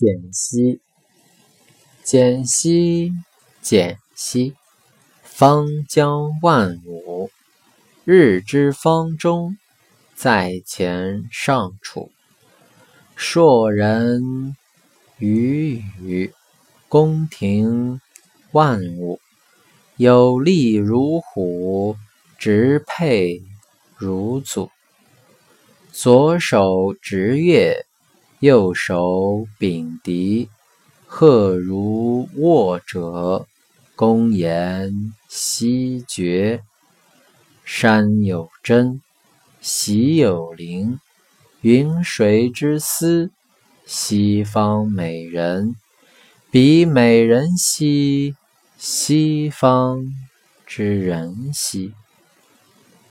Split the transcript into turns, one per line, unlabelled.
简兮，简兮，简兮，方将万物。日之方中，在前上处。硕人与宇，宫廷万物，有力如虎，直佩如祖。左手执月，右手秉笛，鹤如握者，公言西绝。山有真，喜有灵。云水之思，西方美人。彼美人兮，西方之人兮。